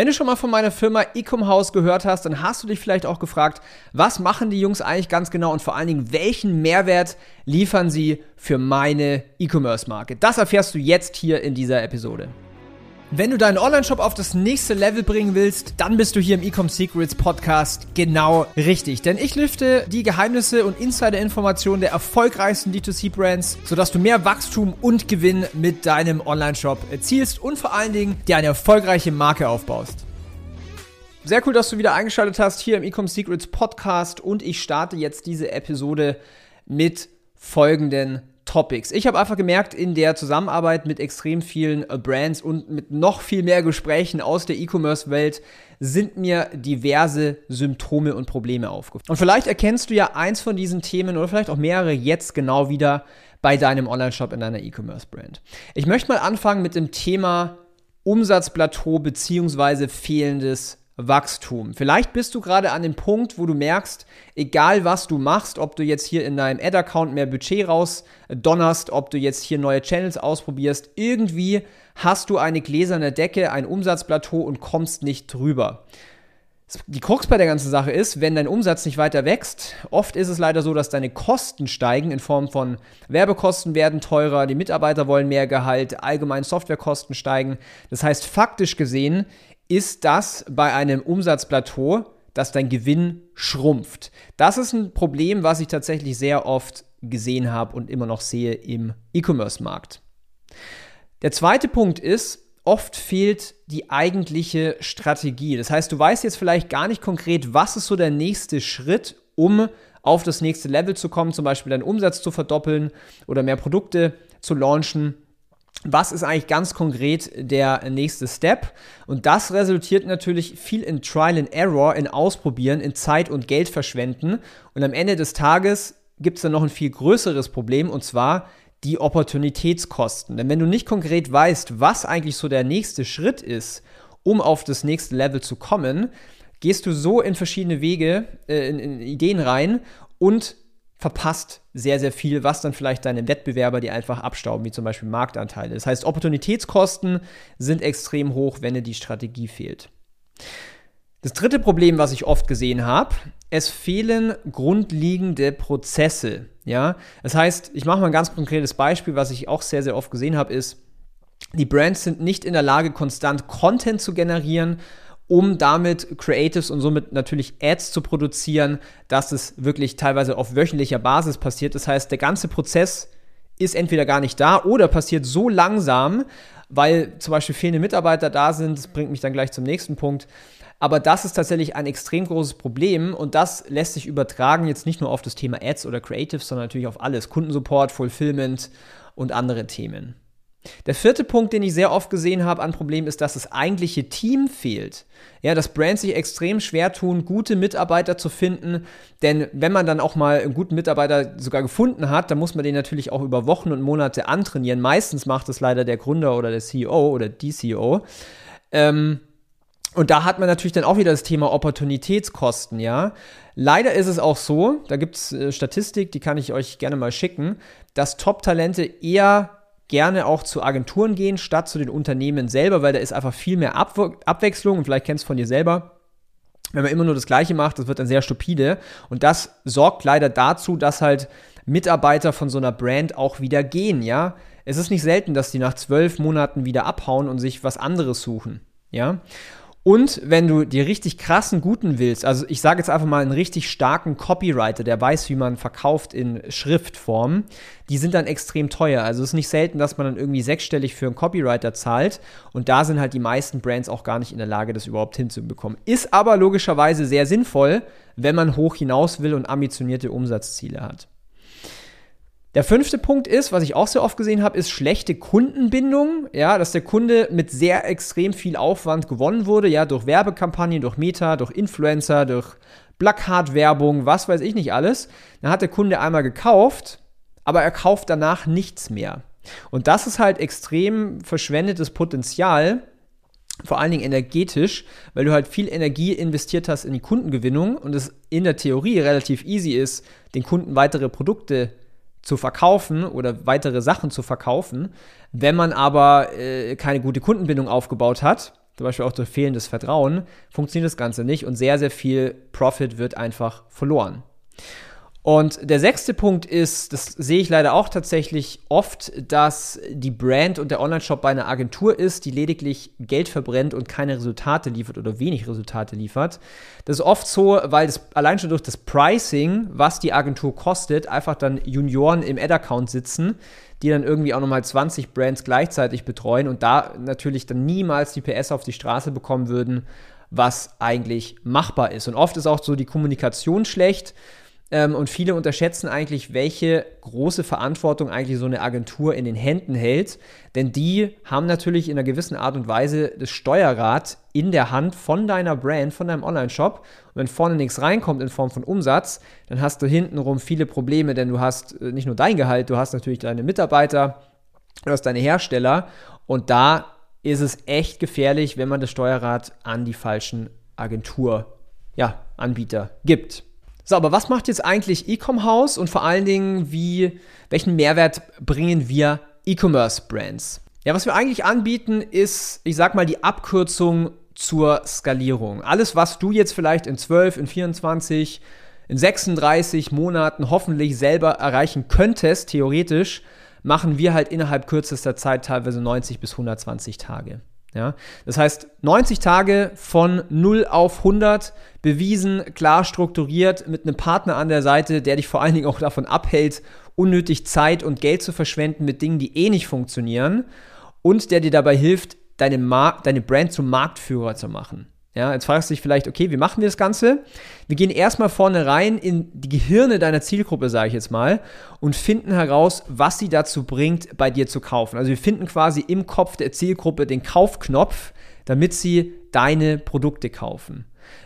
Wenn du schon mal von meiner Firma Ecom House gehört hast, dann hast du dich vielleicht auch gefragt, was machen die Jungs eigentlich ganz genau und vor allen Dingen, welchen Mehrwert liefern sie für meine E-Commerce-Marke? Das erfährst du jetzt hier in dieser Episode. Wenn du deinen Online-Shop auf das nächste Level bringen willst, dann bist du hier im Ecom Secrets Podcast genau richtig. Denn ich lüfte die Geheimnisse und Insider-Informationen der erfolgreichsten D2C-Brands, sodass du mehr Wachstum und Gewinn mit deinem Online-Shop erzielst und vor allen Dingen dir eine erfolgreiche Marke aufbaust. Sehr cool, dass du wieder eingeschaltet hast hier im Ecom Secrets Podcast und ich starte jetzt diese Episode mit folgenden Topics. Ich habe einfach gemerkt, in der Zusammenarbeit mit extrem vielen äh, Brands und mit noch viel mehr Gesprächen aus der E-Commerce-Welt sind mir diverse Symptome und Probleme aufgefallen. Und vielleicht erkennst du ja eins von diesen Themen oder vielleicht auch mehrere jetzt genau wieder bei deinem Online-Shop in deiner E-Commerce-Brand. Ich möchte mal anfangen mit dem Thema Umsatzplateau beziehungsweise fehlendes Wachstum. Vielleicht bist du gerade an dem Punkt, wo du merkst, egal was du machst, ob du jetzt hier in deinem Ad-Account mehr Budget rausdonnerst, ob du jetzt hier neue Channels ausprobierst, irgendwie hast du eine gläserne Decke, ein Umsatzplateau und kommst nicht drüber. Die Krux bei der ganzen Sache ist, wenn dein Umsatz nicht weiter wächst, oft ist es leider so, dass deine Kosten steigen in Form von Werbekosten werden teurer, die Mitarbeiter wollen mehr Gehalt, allgemein Softwarekosten steigen. Das heißt, faktisch gesehen ist das bei einem Umsatzplateau, dass dein Gewinn schrumpft. Das ist ein Problem, was ich tatsächlich sehr oft gesehen habe und immer noch sehe im E-Commerce-Markt. Der zweite Punkt ist, oft fehlt die eigentliche Strategie. Das heißt, du weißt jetzt vielleicht gar nicht konkret, was ist so der nächste Schritt, um auf das nächste Level zu kommen, zum Beispiel deinen Umsatz zu verdoppeln oder mehr Produkte zu launchen was ist eigentlich ganz konkret der nächste Step? Und das resultiert natürlich viel in Trial and Error, in Ausprobieren, in Zeit und Geld verschwenden. Und am Ende des Tages gibt es dann noch ein viel größeres Problem und zwar die Opportunitätskosten. Denn wenn du nicht konkret weißt, was eigentlich so der nächste Schritt ist, um auf das nächste Level zu kommen, gehst du so in verschiedene Wege, äh, in, in Ideen rein und verpasst sehr, sehr viel, was dann vielleicht deine Wettbewerber dir einfach abstauben, wie zum Beispiel Marktanteile. Das heißt, Opportunitätskosten sind extrem hoch, wenn dir die Strategie fehlt. Das dritte Problem, was ich oft gesehen habe, es fehlen grundlegende Prozesse. Ja, das heißt, ich mache mal ein ganz konkretes Beispiel, was ich auch sehr, sehr oft gesehen habe, ist, die Brands sind nicht in der Lage, konstant Content zu generieren um damit Creatives und somit natürlich Ads zu produzieren, dass es wirklich teilweise auf wöchentlicher Basis passiert. Das heißt, der ganze Prozess ist entweder gar nicht da oder passiert so langsam, weil zum Beispiel fehlende Mitarbeiter da sind. Das bringt mich dann gleich zum nächsten Punkt. Aber das ist tatsächlich ein extrem großes Problem und das lässt sich übertragen jetzt nicht nur auf das Thema Ads oder Creatives, sondern natürlich auf alles. Kundensupport, Fulfillment und andere Themen. Der vierte Punkt, den ich sehr oft gesehen habe an Problemen, ist, dass das eigentliche Team fehlt. Ja, dass Brands sich extrem schwer tun, gute Mitarbeiter zu finden. Denn wenn man dann auch mal einen guten Mitarbeiter sogar gefunden hat, dann muss man den natürlich auch über Wochen und Monate antrainieren. Meistens macht es leider der Gründer oder der CEO oder die CEO. Ähm, und da hat man natürlich dann auch wieder das Thema Opportunitätskosten, ja. Leider ist es auch so, da gibt es äh, Statistik, die kann ich euch gerne mal schicken, dass Top-Talente eher gerne auch zu Agenturen gehen, statt zu den Unternehmen selber, weil da ist einfach viel mehr Abwe Abwechslung und vielleicht kennst du von dir selber. Wenn man immer nur das Gleiche macht, das wird dann sehr stupide. Und das sorgt leider dazu, dass halt Mitarbeiter von so einer Brand auch wieder gehen, ja. Es ist nicht selten, dass die nach zwölf Monaten wieder abhauen und sich was anderes suchen, ja. Und wenn du die richtig krassen Guten willst, also ich sage jetzt einfach mal einen richtig starken Copywriter, der weiß, wie man verkauft in Schriftform, die sind dann extrem teuer. Also es ist nicht selten, dass man dann irgendwie sechsstellig für einen Copywriter zahlt. Und da sind halt die meisten Brands auch gar nicht in der Lage, das überhaupt hinzubekommen. Ist aber logischerweise sehr sinnvoll, wenn man hoch hinaus will und ambitionierte Umsatzziele hat. Der fünfte Punkt ist, was ich auch sehr oft gesehen habe, ist schlechte Kundenbindung. Ja, dass der Kunde mit sehr extrem viel Aufwand gewonnen wurde, ja, durch Werbekampagnen, durch Meta, durch Influencer, durch Plakatwerbung, was weiß ich nicht alles. Dann hat der Kunde einmal gekauft, aber er kauft danach nichts mehr. Und das ist halt extrem verschwendetes Potenzial, vor allen Dingen energetisch, weil du halt viel Energie investiert hast in die Kundengewinnung und es in der Theorie relativ easy ist, den Kunden weitere Produkte zu zu verkaufen oder weitere Sachen zu verkaufen. Wenn man aber äh, keine gute Kundenbindung aufgebaut hat, zum Beispiel auch durch fehlendes Vertrauen, funktioniert das Ganze nicht und sehr, sehr viel Profit wird einfach verloren. Und der sechste Punkt ist, das sehe ich leider auch tatsächlich oft, dass die Brand und der Online-Shop bei einer Agentur ist, die lediglich Geld verbrennt und keine Resultate liefert oder wenig Resultate liefert. Das ist oft so, weil das allein schon durch das Pricing, was die Agentur kostet, einfach dann Junioren im Ad-Account sitzen, die dann irgendwie auch nochmal 20 Brands gleichzeitig betreuen und da natürlich dann niemals die PS auf die Straße bekommen würden, was eigentlich machbar ist. Und oft ist auch so die Kommunikation schlecht ähm, und viele unterschätzen eigentlich, welche große Verantwortung eigentlich so eine Agentur in den Händen hält. Denn die haben natürlich in einer gewissen Art und Weise das Steuerrad in der Hand von deiner Brand, von deinem Online-Shop. Und wenn vorne nichts reinkommt in Form von Umsatz, dann hast du hintenrum viele Probleme, denn du hast äh, nicht nur dein Gehalt, du hast natürlich deine Mitarbeiter, du hast deine Hersteller. Und da ist es echt gefährlich, wenn man das Steuerrad an die falschen Agentur, ja, Anbieter gibt. So, aber was macht jetzt eigentlich Ecom House und vor allen Dingen, wie, welchen Mehrwert bringen wir E-Commerce-Brands? Ja, was wir eigentlich anbieten, ist, ich sag mal, die Abkürzung zur Skalierung. Alles, was du jetzt vielleicht in 12, in 24, in 36 Monaten hoffentlich selber erreichen könntest, theoretisch, machen wir halt innerhalb kürzester Zeit teilweise 90 bis 120 Tage. Ja, das heißt, 90 Tage von 0 auf 100 bewiesen, klar strukturiert, mit einem Partner an der Seite, der dich vor allen Dingen auch davon abhält, unnötig Zeit und Geld zu verschwenden mit Dingen, die eh nicht funktionieren und der dir dabei hilft, deine, Mar deine Brand zum Marktführer zu machen. Ja, jetzt fragst du dich vielleicht, okay, wie machen wir das Ganze? Wir gehen erstmal vorne rein in die Gehirne deiner Zielgruppe, sage ich jetzt mal, und finden heraus, was sie dazu bringt, bei dir zu kaufen. Also wir finden quasi im Kopf der Zielgruppe den Kaufknopf, damit sie deine Produkte kaufen.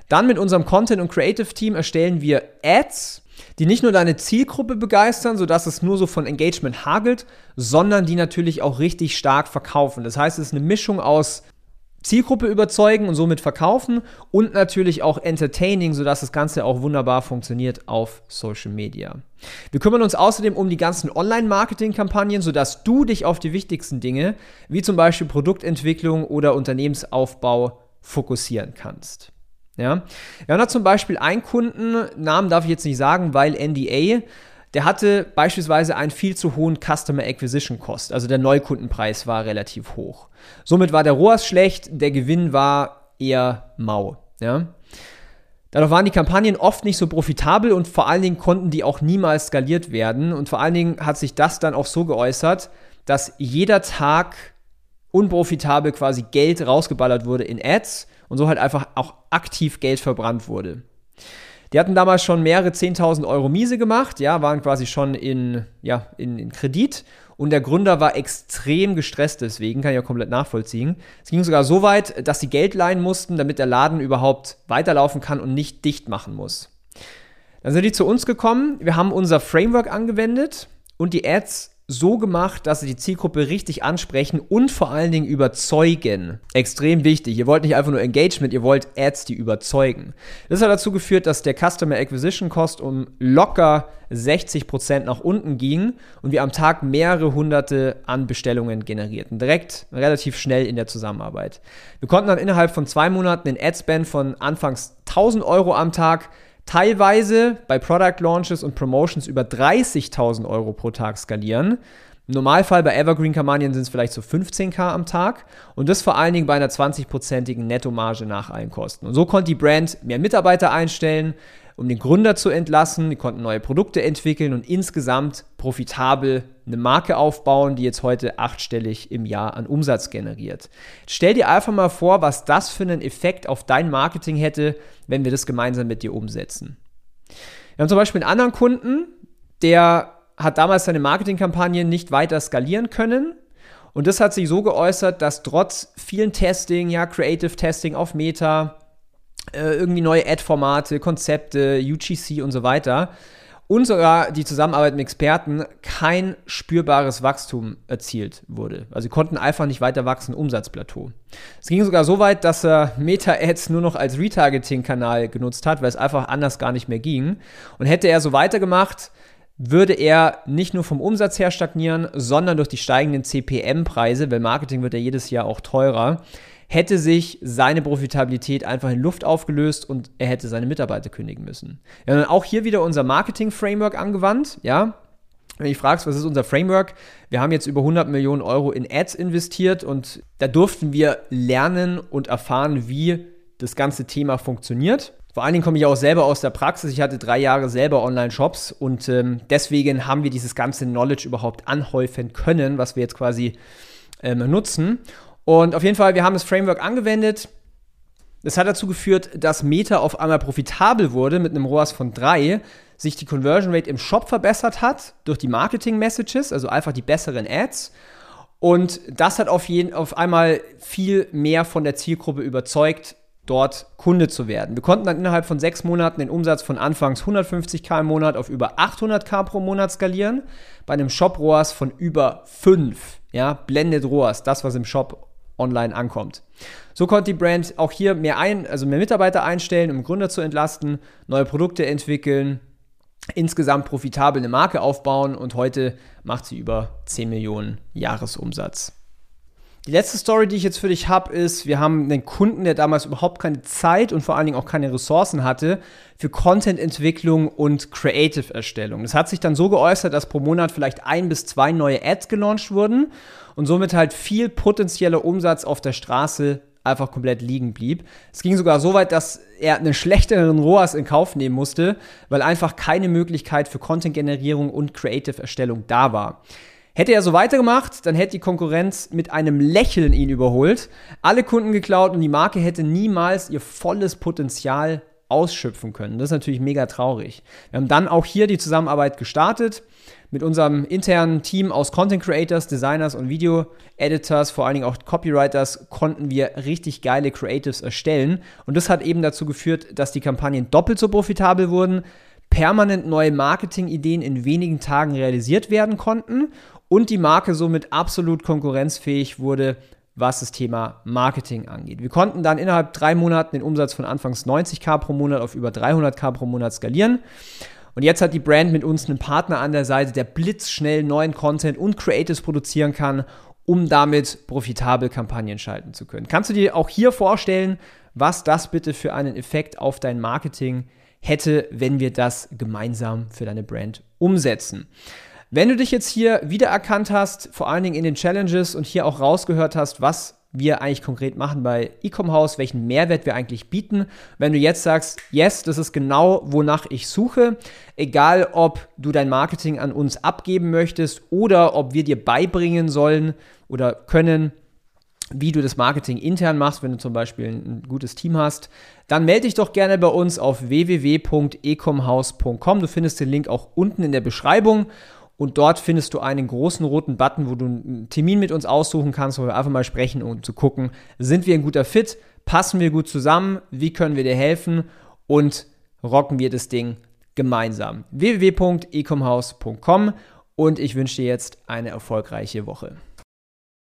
Dann mit unserem Content- und Creative-Team erstellen wir Ads, die nicht nur deine Zielgruppe begeistern, sodass es nur so von Engagement hagelt, sondern die natürlich auch richtig stark verkaufen. Das heißt, es ist eine Mischung aus Zielgruppe überzeugen und somit verkaufen und natürlich auch entertaining, sodass das Ganze auch wunderbar funktioniert auf Social Media. Wir kümmern uns außerdem um die ganzen Online-Marketing-Kampagnen, sodass du dich auf die wichtigsten Dinge, wie zum Beispiel Produktentwicklung oder Unternehmensaufbau, fokussieren kannst. Ja, wir haben da zum Beispiel einen Kunden, Namen darf ich jetzt nicht sagen, weil NDA, der hatte beispielsweise einen viel zu hohen Customer Acquisition Cost. Also der Neukundenpreis war relativ hoch. Somit war der ROAS schlecht, der Gewinn war eher mau. Ja? Dadurch waren die Kampagnen oft nicht so profitabel und vor allen Dingen konnten die auch niemals skaliert werden. Und vor allen Dingen hat sich das dann auch so geäußert, dass jeder Tag unprofitabel quasi Geld rausgeballert wurde in Ads und so halt einfach auch aktiv Geld verbrannt wurde. Die hatten damals schon mehrere 10.000 Euro Miese gemacht, ja, waren quasi schon in, ja, in, in Kredit und der Gründer war extrem gestresst deswegen, kann ich ja komplett nachvollziehen. Es ging sogar so weit, dass sie Geld leihen mussten, damit der Laden überhaupt weiterlaufen kann und nicht dicht machen muss. Dann sind die zu uns gekommen, wir haben unser Framework angewendet und die Ads so gemacht, dass sie die Zielgruppe richtig ansprechen und vor allen Dingen überzeugen. Extrem wichtig. Ihr wollt nicht einfach nur Engagement, ihr wollt Ads, die überzeugen. Das hat dazu geführt, dass der Customer Acquisition Cost um locker 60% nach unten ging und wir am Tag mehrere hunderte an Bestellungen generierten. Direkt relativ schnell in der Zusammenarbeit. Wir konnten dann innerhalb von zwei Monaten den Adspend von anfangs 1000 Euro am Tag teilweise bei Product Launches und Promotions über 30.000 Euro pro Tag skalieren. Im Normalfall bei Evergreen-Kampagnen sind es vielleicht so 15k am Tag und das vor allen Dingen bei einer 20-prozentigen Nettomarge nach allen Kosten. Und so konnte die Brand mehr Mitarbeiter einstellen, um den Gründer zu entlassen. Die konnten neue Produkte entwickeln und insgesamt profitabel eine Marke aufbauen, die jetzt heute achtstellig im Jahr an Umsatz generiert. Stell dir einfach mal vor, was das für einen Effekt auf dein Marketing hätte, wenn wir das gemeinsam mit dir umsetzen. Wir haben zum Beispiel einen anderen Kunden, der hat damals seine Marketingkampagne nicht weiter skalieren können. Und das hat sich so geäußert, dass trotz vielen Testing, ja, Creative Testing auf Meta, äh, irgendwie neue Ad-Formate, Konzepte, UGC und so weiter und sogar die Zusammenarbeit mit Experten kein spürbares Wachstum erzielt wurde. Also sie konnten einfach nicht weiter wachsen, Umsatzplateau. Es ging sogar so weit, dass er Meta-Ads nur noch als Retargeting-Kanal genutzt hat, weil es einfach anders gar nicht mehr ging. Und hätte er so weitergemacht, würde er nicht nur vom Umsatz her stagnieren, sondern durch die steigenden CPM-Preise, weil Marketing wird ja jedes Jahr auch teurer, hätte sich seine Profitabilität einfach in Luft aufgelöst und er hätte seine Mitarbeiter kündigen müssen. Wir haben dann auch hier wieder unser Marketing-Framework angewandt, ja. Wenn du fragst, was ist unser Framework? Wir haben jetzt über 100 Millionen Euro in Ads investiert und da durften wir lernen und erfahren, wie das ganze Thema funktioniert. Vor allen Dingen komme ich auch selber aus der Praxis. Ich hatte drei Jahre selber Online-Shops und ähm, deswegen haben wir dieses ganze Knowledge überhaupt anhäufen können, was wir jetzt quasi ähm, nutzen. Und auf jeden Fall, wir haben das Framework angewendet. Das hat dazu geführt, dass Meta auf einmal profitabel wurde mit einem ROAS von 3, sich die Conversion Rate im Shop verbessert hat durch die Marketing-Messages, also einfach die besseren Ads. Und das hat auf, jeden, auf einmal viel mehr von der Zielgruppe überzeugt, dort Kunde zu werden. Wir konnten dann innerhalb von sechs Monaten den Umsatz von anfangs 150k im Monat auf über 800k pro Monat skalieren, bei einem Shop ROAS von über 5. Ja, Blended ROAS, das was im Shop online ankommt. So konnte die Brand auch hier mehr ein, also mehr Mitarbeiter einstellen, um Gründer zu entlasten, neue Produkte entwickeln, insgesamt profitabel eine Marke aufbauen und heute macht sie über 10 Millionen Jahresumsatz. Die letzte Story, die ich jetzt für dich habe, ist, wir haben einen Kunden, der damals überhaupt keine Zeit und vor allen Dingen auch keine Ressourcen hatte für Content-Entwicklung und Creative-Erstellung. Das hat sich dann so geäußert, dass pro Monat vielleicht ein bis zwei neue Ads gelauncht wurden und somit halt viel potenzieller Umsatz auf der Straße einfach komplett liegen blieb. Es ging sogar so weit, dass er einen schlechteren ROAS in Kauf nehmen musste, weil einfach keine Möglichkeit für Content-Generierung und Creative-Erstellung da war. Hätte er so weitergemacht, dann hätte die Konkurrenz mit einem Lächeln ihn überholt, alle Kunden geklaut und die Marke hätte niemals ihr volles Potenzial ausschöpfen können. Das ist natürlich mega traurig. Wir haben dann auch hier die Zusammenarbeit gestartet. Mit unserem internen Team aus Content Creators, Designers und Video Editors, vor allen Dingen auch Copywriters, konnten wir richtig geile Creatives erstellen. Und das hat eben dazu geführt, dass die Kampagnen doppelt so profitabel wurden, permanent neue Marketingideen in wenigen Tagen realisiert werden konnten und die Marke somit absolut konkurrenzfähig wurde, was das Thema Marketing angeht. Wir konnten dann innerhalb drei Monaten den Umsatz von anfangs 90k pro Monat auf über 300k pro Monat skalieren. Und jetzt hat die Brand mit uns einen Partner an der Seite, der blitzschnell neuen Content und Creatives produzieren kann, um damit profitabel Kampagnen schalten zu können. Kannst du dir auch hier vorstellen, was das bitte für einen Effekt auf dein Marketing hätte, wenn wir das gemeinsam für deine Brand umsetzen? Wenn du dich jetzt hier wiedererkannt hast, vor allen Dingen in den Challenges und hier auch rausgehört hast, was wir eigentlich konkret machen bei Ecom House, welchen Mehrwert wir eigentlich bieten. Wenn du jetzt sagst, yes, das ist genau, wonach ich suche, egal ob du dein Marketing an uns abgeben möchtest oder ob wir dir beibringen sollen oder können, wie du das Marketing intern machst, wenn du zum Beispiel ein gutes Team hast, dann melde dich doch gerne bei uns auf www.ecomhouse.com. Du findest den Link auch unten in der Beschreibung und dort findest du einen großen roten Button, wo du einen Termin mit uns aussuchen kannst, wo wir einfach mal sprechen, um zu gucken, sind wir ein guter Fit, passen wir gut zusammen, wie können wir dir helfen und rocken wir das Ding gemeinsam. www.ecomhouse.com und ich wünsche dir jetzt eine erfolgreiche Woche.